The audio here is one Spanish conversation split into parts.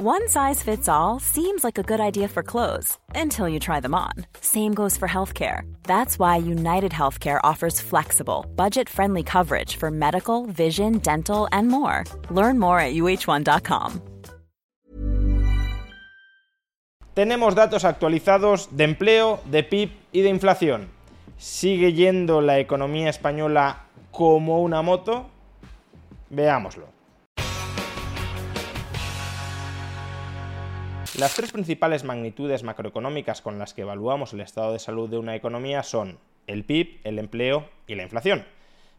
One size fits all seems like a good idea for clothes until you try them on. Same goes for healthcare. That's why United Healthcare offers flexible, budget friendly coverage for medical, vision, dental, and more. Learn more at uh1.com. Tenemos datos actualizados de empleo, de PIB y de inflación. ¿Sigue yendo la economía española como una moto? Veámoslo. Las tres principales magnitudes macroeconómicas con las que evaluamos el estado de salud de una economía son el PIB, el empleo y la inflación.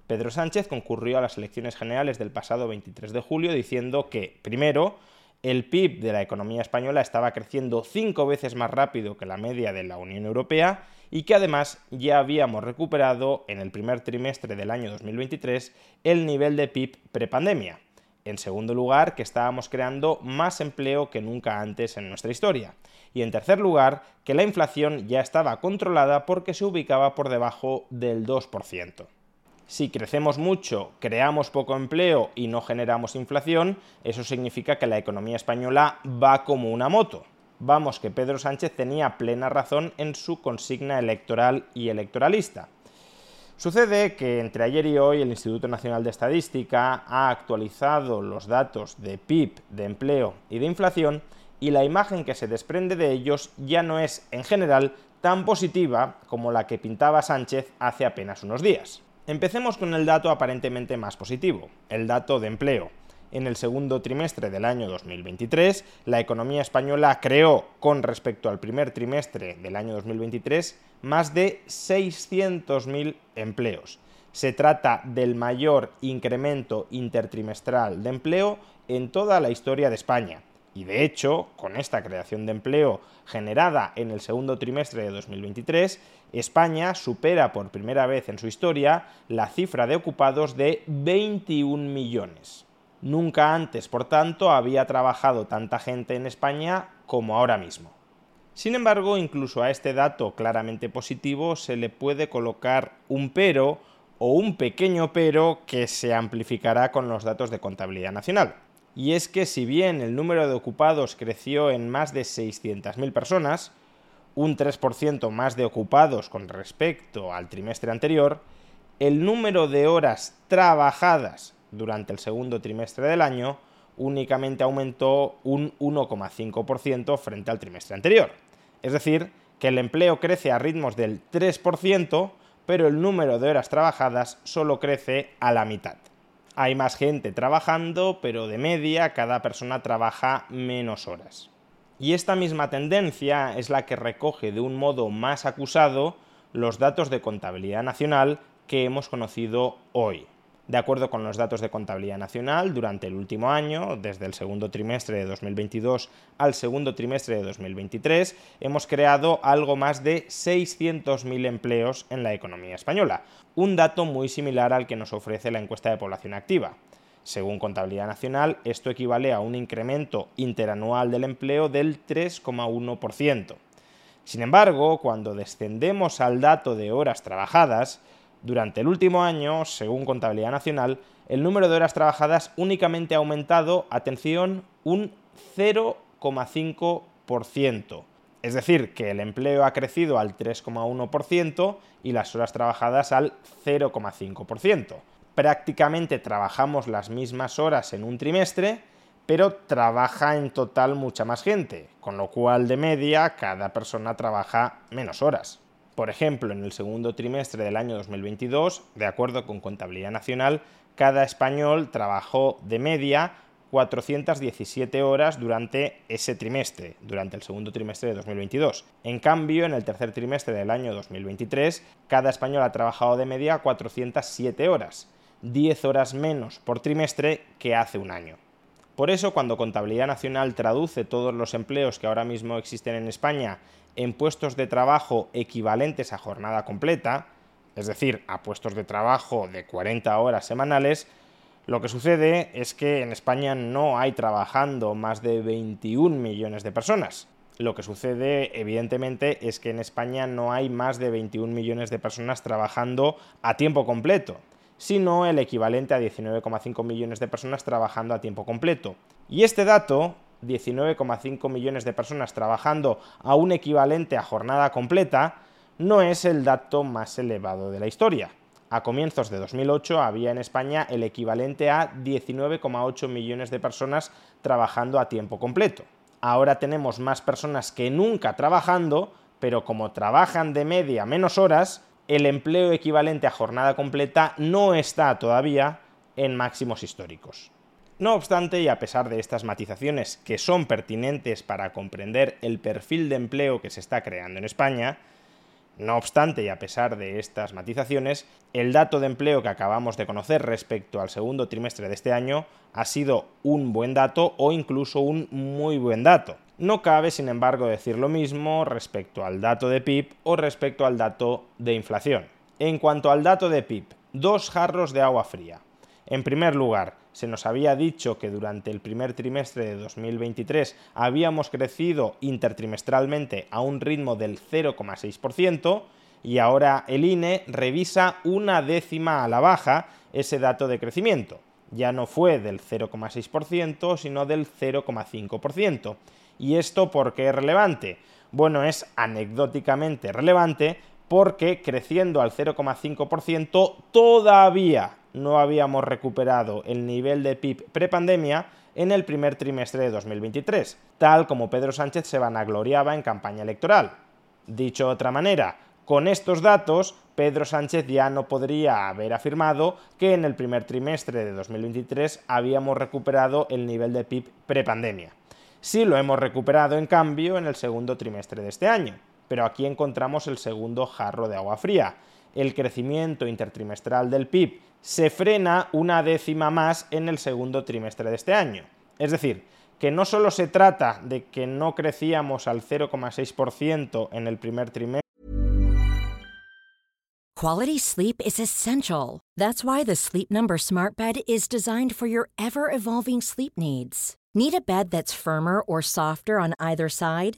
Pedro Sánchez concurrió a las elecciones generales del pasado 23 de julio diciendo que, primero, el PIB de la economía española estaba creciendo cinco veces más rápido que la media de la Unión Europea y que además ya habíamos recuperado en el primer trimestre del año 2023 el nivel de PIB prepandemia. En segundo lugar, que estábamos creando más empleo que nunca antes en nuestra historia. Y en tercer lugar, que la inflación ya estaba controlada porque se ubicaba por debajo del 2%. Si crecemos mucho, creamos poco empleo y no generamos inflación, eso significa que la economía española va como una moto. Vamos, que Pedro Sánchez tenía plena razón en su consigna electoral y electoralista. Sucede que entre ayer y hoy el Instituto Nacional de Estadística ha actualizado los datos de PIB, de empleo y de inflación y la imagen que se desprende de ellos ya no es, en general, tan positiva como la que pintaba Sánchez hace apenas unos días. Empecemos con el dato aparentemente más positivo, el dato de empleo. En el segundo trimestre del año 2023, la economía española creó, con respecto al primer trimestre del año 2023, más de 600.000 empleos. Se trata del mayor incremento intertrimestral de empleo en toda la historia de España. Y de hecho, con esta creación de empleo generada en el segundo trimestre de 2023, España supera por primera vez en su historia la cifra de ocupados de 21 millones. Nunca antes, por tanto, había trabajado tanta gente en España como ahora mismo. Sin embargo, incluso a este dato claramente positivo se le puede colocar un pero o un pequeño pero que se amplificará con los datos de contabilidad nacional. Y es que si bien el número de ocupados creció en más de 600.000 personas, un 3% más de ocupados con respecto al trimestre anterior, el número de horas trabajadas durante el segundo trimestre del año únicamente aumentó un 1,5% frente al trimestre anterior. Es decir, que el empleo crece a ritmos del 3%, pero el número de horas trabajadas solo crece a la mitad. Hay más gente trabajando, pero de media cada persona trabaja menos horas. Y esta misma tendencia es la que recoge de un modo más acusado los datos de contabilidad nacional que hemos conocido hoy. De acuerdo con los datos de contabilidad nacional, durante el último año, desde el segundo trimestre de 2022 al segundo trimestre de 2023, hemos creado algo más de 600.000 empleos en la economía española, un dato muy similar al que nos ofrece la encuesta de población activa. Según Contabilidad Nacional, esto equivale a un incremento interanual del empleo del 3,1%. Sin embargo, cuando descendemos al dato de horas trabajadas, durante el último año, según Contabilidad Nacional, el número de horas trabajadas únicamente ha aumentado, atención, un 0,5%. Es decir, que el empleo ha crecido al 3,1% y las horas trabajadas al 0,5%. Prácticamente trabajamos las mismas horas en un trimestre, pero trabaja en total mucha más gente, con lo cual de media cada persona trabaja menos horas. Por ejemplo, en el segundo trimestre del año 2022, de acuerdo con Contabilidad Nacional, cada español trabajó de media 417 horas durante ese trimestre, durante el segundo trimestre de 2022. En cambio, en el tercer trimestre del año 2023, cada español ha trabajado de media 407 horas, 10 horas menos por trimestre que hace un año. Por eso, cuando Contabilidad Nacional traduce todos los empleos que ahora mismo existen en España en puestos de trabajo equivalentes a jornada completa, es decir, a puestos de trabajo de 40 horas semanales, lo que sucede es que en España no hay trabajando más de 21 millones de personas. Lo que sucede, evidentemente, es que en España no hay más de 21 millones de personas trabajando a tiempo completo, sino el equivalente a 19,5 millones de personas trabajando a tiempo completo. Y este dato 19,5 millones de personas trabajando a un equivalente a jornada completa, no es el dato más elevado de la historia. A comienzos de 2008 había en España el equivalente a 19,8 millones de personas trabajando a tiempo completo. Ahora tenemos más personas que nunca trabajando, pero como trabajan de media menos horas, el empleo equivalente a jornada completa no está todavía en máximos históricos. No obstante, y a pesar de estas matizaciones que son pertinentes para comprender el perfil de empleo que se está creando en España, no obstante, y a pesar de estas matizaciones, el dato de empleo que acabamos de conocer respecto al segundo trimestre de este año ha sido un buen dato o incluso un muy buen dato. No cabe, sin embargo, decir lo mismo respecto al dato de PIB o respecto al dato de inflación. En cuanto al dato de PIB, dos jarros de agua fría. En primer lugar, se nos había dicho que durante el primer trimestre de 2023 habíamos crecido intertrimestralmente a un ritmo del 0,6% y ahora el INE revisa una décima a la baja ese dato de crecimiento. Ya no fue del 0,6%, sino del 0,5%. ¿Y esto por qué es relevante? Bueno, es anecdóticamente relevante porque creciendo al 0,5% todavía no habíamos recuperado el nivel de PIB prepandemia en el primer trimestre de 2023, tal como Pedro Sánchez se vanagloriaba en campaña electoral. Dicho de otra manera, con estos datos, Pedro Sánchez ya no podría haber afirmado que en el primer trimestre de 2023 habíamos recuperado el nivel de PIB prepandemia. Sí lo hemos recuperado, en cambio, en el segundo trimestre de este año, pero aquí encontramos el segundo jarro de agua fría. El crecimiento intertrimestral del PIB se frena una décima más en el segundo trimestre de este año. Es decir, que no solo se trata de que no crecíamos al 0,6% en el primer trimestre, Quality sleep is essential. That's why the Sleep Number Smart Bed is designed for your ever evolving sleep needs. Need a bed that's firmer or softer on either side?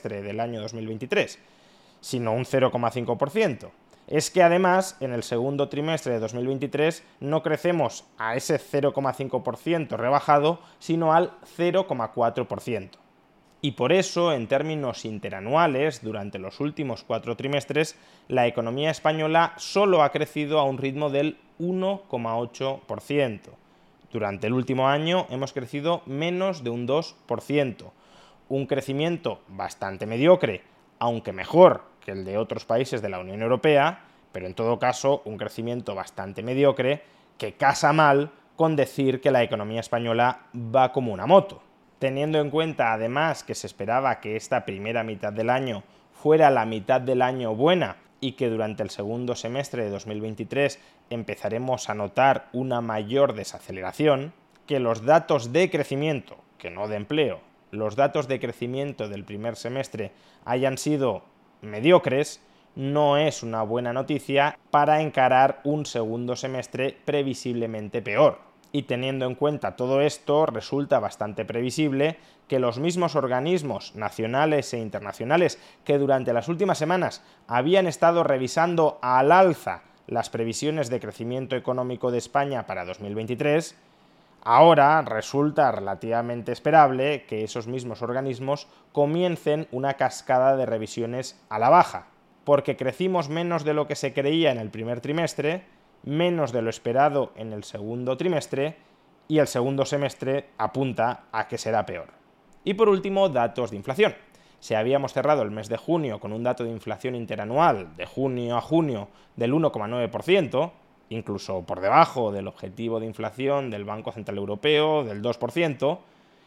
del año 2023, sino un 0,5%. Es que además, en el segundo trimestre de 2023 no crecemos a ese 0,5% rebajado, sino al 0,4%. Y por eso, en términos interanuales, durante los últimos cuatro trimestres, la economía española solo ha crecido a un ritmo del 1,8%. Durante el último año hemos crecido menos de un 2%, un crecimiento bastante mediocre, aunque mejor que el de otros países de la Unión Europea, pero en todo caso un crecimiento bastante mediocre que casa mal con decir que la economía española va como una moto. Teniendo en cuenta además que se esperaba que esta primera mitad del año fuera la mitad del año buena y que durante el segundo semestre de 2023 empezaremos a notar una mayor desaceleración, que los datos de crecimiento, que no de empleo, los datos de crecimiento del primer semestre hayan sido mediocres, no es una buena noticia para encarar un segundo semestre previsiblemente peor. Y teniendo en cuenta todo esto, resulta bastante previsible que los mismos organismos nacionales e internacionales que durante las últimas semanas habían estado revisando al alza las previsiones de crecimiento económico de España para 2023, ahora resulta relativamente esperable que esos mismos organismos comiencen una cascada de revisiones a la baja, porque crecimos menos de lo que se creía en el primer trimestre, menos de lo esperado en el segundo trimestre y el segundo semestre apunta a que será peor. Y por último, datos de inflación. Si habíamos cerrado el mes de junio con un dato de inflación interanual de junio a junio del 1,9%, incluso por debajo del objetivo de inflación del Banco Central Europeo del 2%,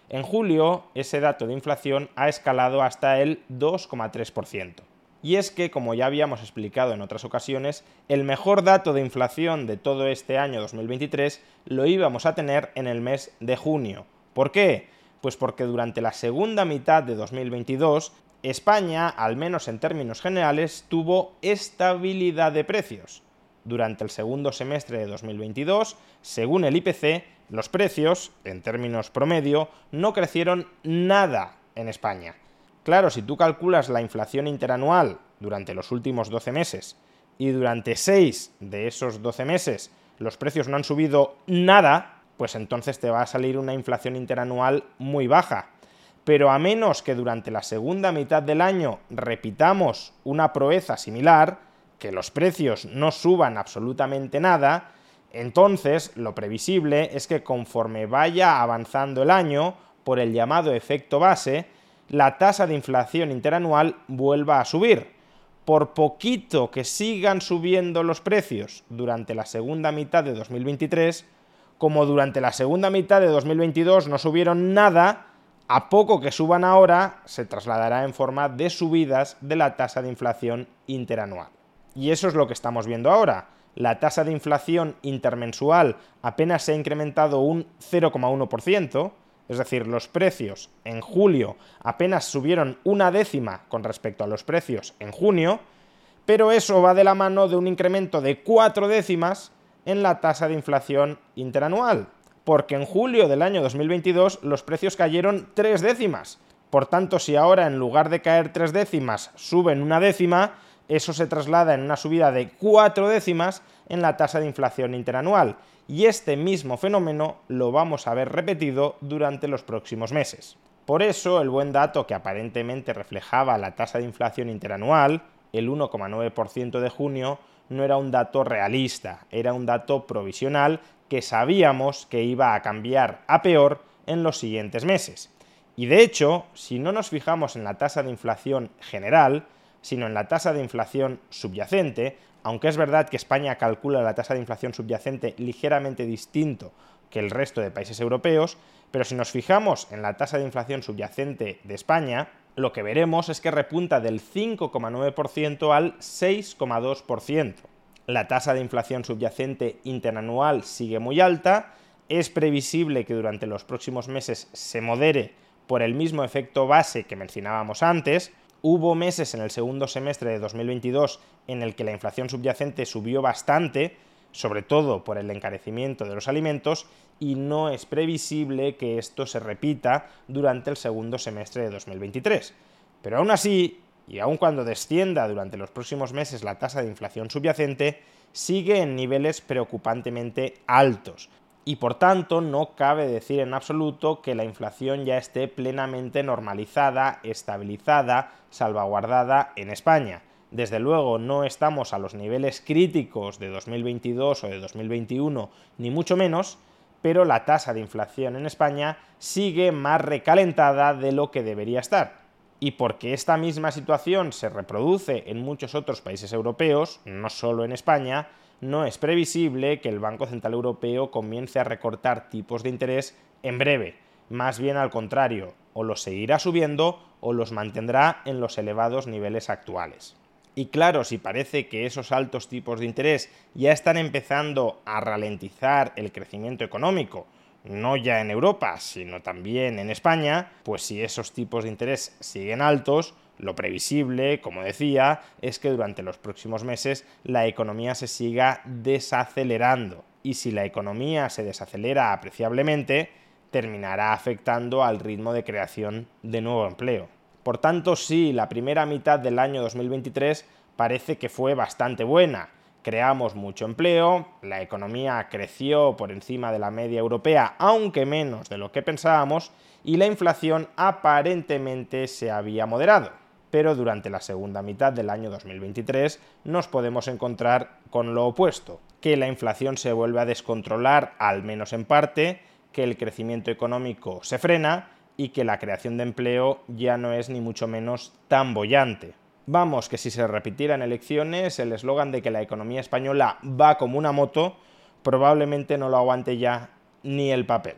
en julio ese dato de inflación ha escalado hasta el 2,3%. Y es que, como ya habíamos explicado en otras ocasiones, el mejor dato de inflación de todo este año 2023 lo íbamos a tener en el mes de junio. ¿Por qué? Pues porque durante la segunda mitad de 2022 España, al menos en términos generales, tuvo estabilidad de precios. Durante el segundo semestre de 2022, según el IPC, los precios, en términos promedio, no crecieron nada en España. Claro, si tú calculas la inflación interanual durante los últimos 12 meses y durante 6 de esos 12 meses los precios no han subido nada, pues entonces te va a salir una inflación interanual muy baja. Pero a menos que durante la segunda mitad del año repitamos una proeza similar, que los precios no suban absolutamente nada, entonces lo previsible es que conforme vaya avanzando el año, por el llamado efecto base, la tasa de inflación interanual vuelva a subir. Por poquito que sigan subiendo los precios durante la segunda mitad de 2023, como durante la segunda mitad de 2022 no subieron nada, a poco que suban ahora se trasladará en forma de subidas de la tasa de inflación interanual. Y eso es lo que estamos viendo ahora. La tasa de inflación intermensual apenas se ha incrementado un 0,1%, es decir, los precios en julio apenas subieron una décima con respecto a los precios en junio, pero eso va de la mano de un incremento de cuatro décimas en la tasa de inflación interanual, porque en julio del año 2022 los precios cayeron tres décimas. Por tanto, si ahora en lugar de caer tres décimas suben una décima, eso se traslada en una subida de cuatro décimas en la tasa de inflación interanual y este mismo fenómeno lo vamos a ver repetido durante los próximos meses. Por eso, el buen dato que aparentemente reflejaba la tasa de inflación interanual, el 1,9% de junio, no era un dato realista, era un dato provisional que sabíamos que iba a cambiar a peor en los siguientes meses. Y de hecho, si no nos fijamos en la tasa de inflación general, sino en la tasa de inflación subyacente, aunque es verdad que España calcula la tasa de inflación subyacente ligeramente distinto que el resto de países europeos, pero si nos fijamos en la tasa de inflación subyacente de España, lo que veremos es que repunta del 5,9% al 6,2%. La tasa de inflación subyacente interanual sigue muy alta, es previsible que durante los próximos meses se modere por el mismo efecto base que mencionábamos antes, Hubo meses en el segundo semestre de 2022 en el que la inflación subyacente subió bastante, sobre todo por el encarecimiento de los alimentos, y no es previsible que esto se repita durante el segundo semestre de 2023. Pero aún así, y aun cuando descienda durante los próximos meses la tasa de inflación subyacente, sigue en niveles preocupantemente altos, y por tanto no cabe decir en absoluto que la inflación ya esté plenamente normalizada, estabilizada, salvaguardada en España. Desde luego no estamos a los niveles críticos de 2022 o de 2021, ni mucho menos, pero la tasa de inflación en España sigue más recalentada de lo que debería estar. Y porque esta misma situación se reproduce en muchos otros países europeos, no solo en España, no es previsible que el Banco Central Europeo comience a recortar tipos de interés en breve. Más bien al contrario, o los seguirá subiendo o los mantendrá en los elevados niveles actuales. Y claro, si parece que esos altos tipos de interés ya están empezando a ralentizar el crecimiento económico, no ya en Europa, sino también en España, pues si esos tipos de interés siguen altos, lo previsible, como decía, es que durante los próximos meses la economía se siga desacelerando. y si la economía se desacelera apreciablemente, terminará afectando al ritmo de creación de nuevo empleo. Por tanto, sí, la primera mitad del año 2023 parece que fue bastante buena. Creamos mucho empleo, la economía creció por encima de la media europea, aunque menos de lo que pensábamos, y la inflación aparentemente se había moderado. Pero durante la segunda mitad del año 2023 nos podemos encontrar con lo opuesto, que la inflación se vuelve a descontrolar, al menos en parte, que el crecimiento económico se frena y que la creación de empleo ya no es ni mucho menos tan bollante. Vamos, que si se repitieran elecciones, el eslogan de que la economía española va como una moto, probablemente no lo aguante ya ni el papel.